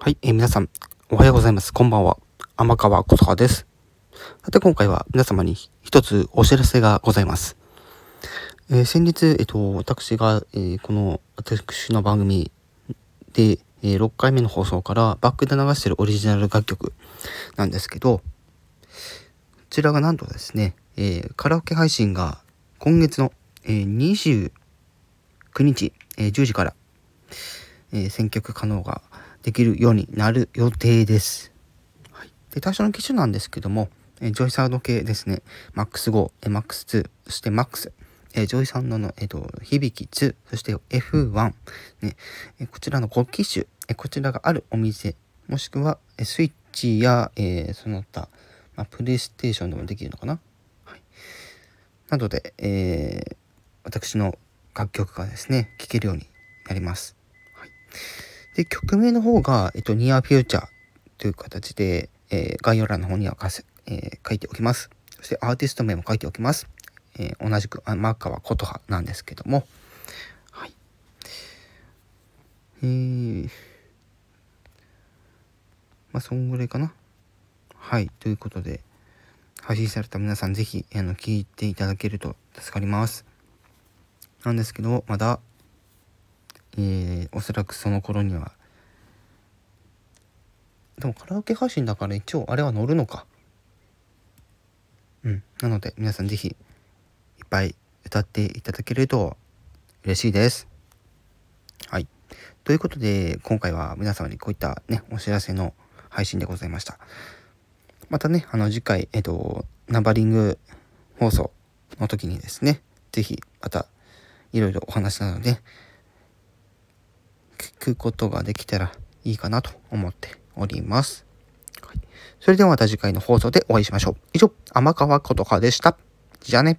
はい、えー皆さん、おはようございます。こんばんは。天川琴葉です。さて、今回は皆様に一つお知らせがございます。えー先日、えっと、私が、えーこの、私の番組で、えー6回目の放送からバックで流しているオリジナル楽曲なんですけど、こちらがなんとですね、えカラオケ配信が今月の、えー29日、えー10時から、え選曲可能ができるようになる予定です。はい、で対象の機種なんですけども、えージョイサウンド系ですね、MAX5、えー MAX2、そして MAX、えージョイサンドの、えー、と響き2、そして F1、ね。えこちらの5機種、えこちらがあるお店、もしくは、えスイッチや、えーその他、まあ、プレイステーションでもできるのかな、はい、などで、えー私の楽曲がですね、聴けるようになります。はい。で、曲名の方が、えっと、ニアフューチャーという形で、えー概要欄の方にはかせ、えー書いておきます。そしてアーティスト名も書いておきます。えー同じく、あマーカーは琴葉なんですけども、はい。えー、まあ、そんぐらいかな。はい。ということで、配信された皆さん、ぜひ、あの、聞いていただけると助かります。なんですけど、まだ、えーおそらくその頃には。でもカラオケ配信だから一応あれは乗るのか。うん。なので皆さん是非いっぱい歌っていただけると嬉しいです。はい。ということで今回は皆様にこういったねお知らせの配信でございました。またねあの次回えっとナンバリング放送の時にですね是非またいろいろお話なのでくことができたらいいかなと思っております。はい、それではまた次回の放送でお会いしましょう。以上、天川琴葉でした。じゃあね。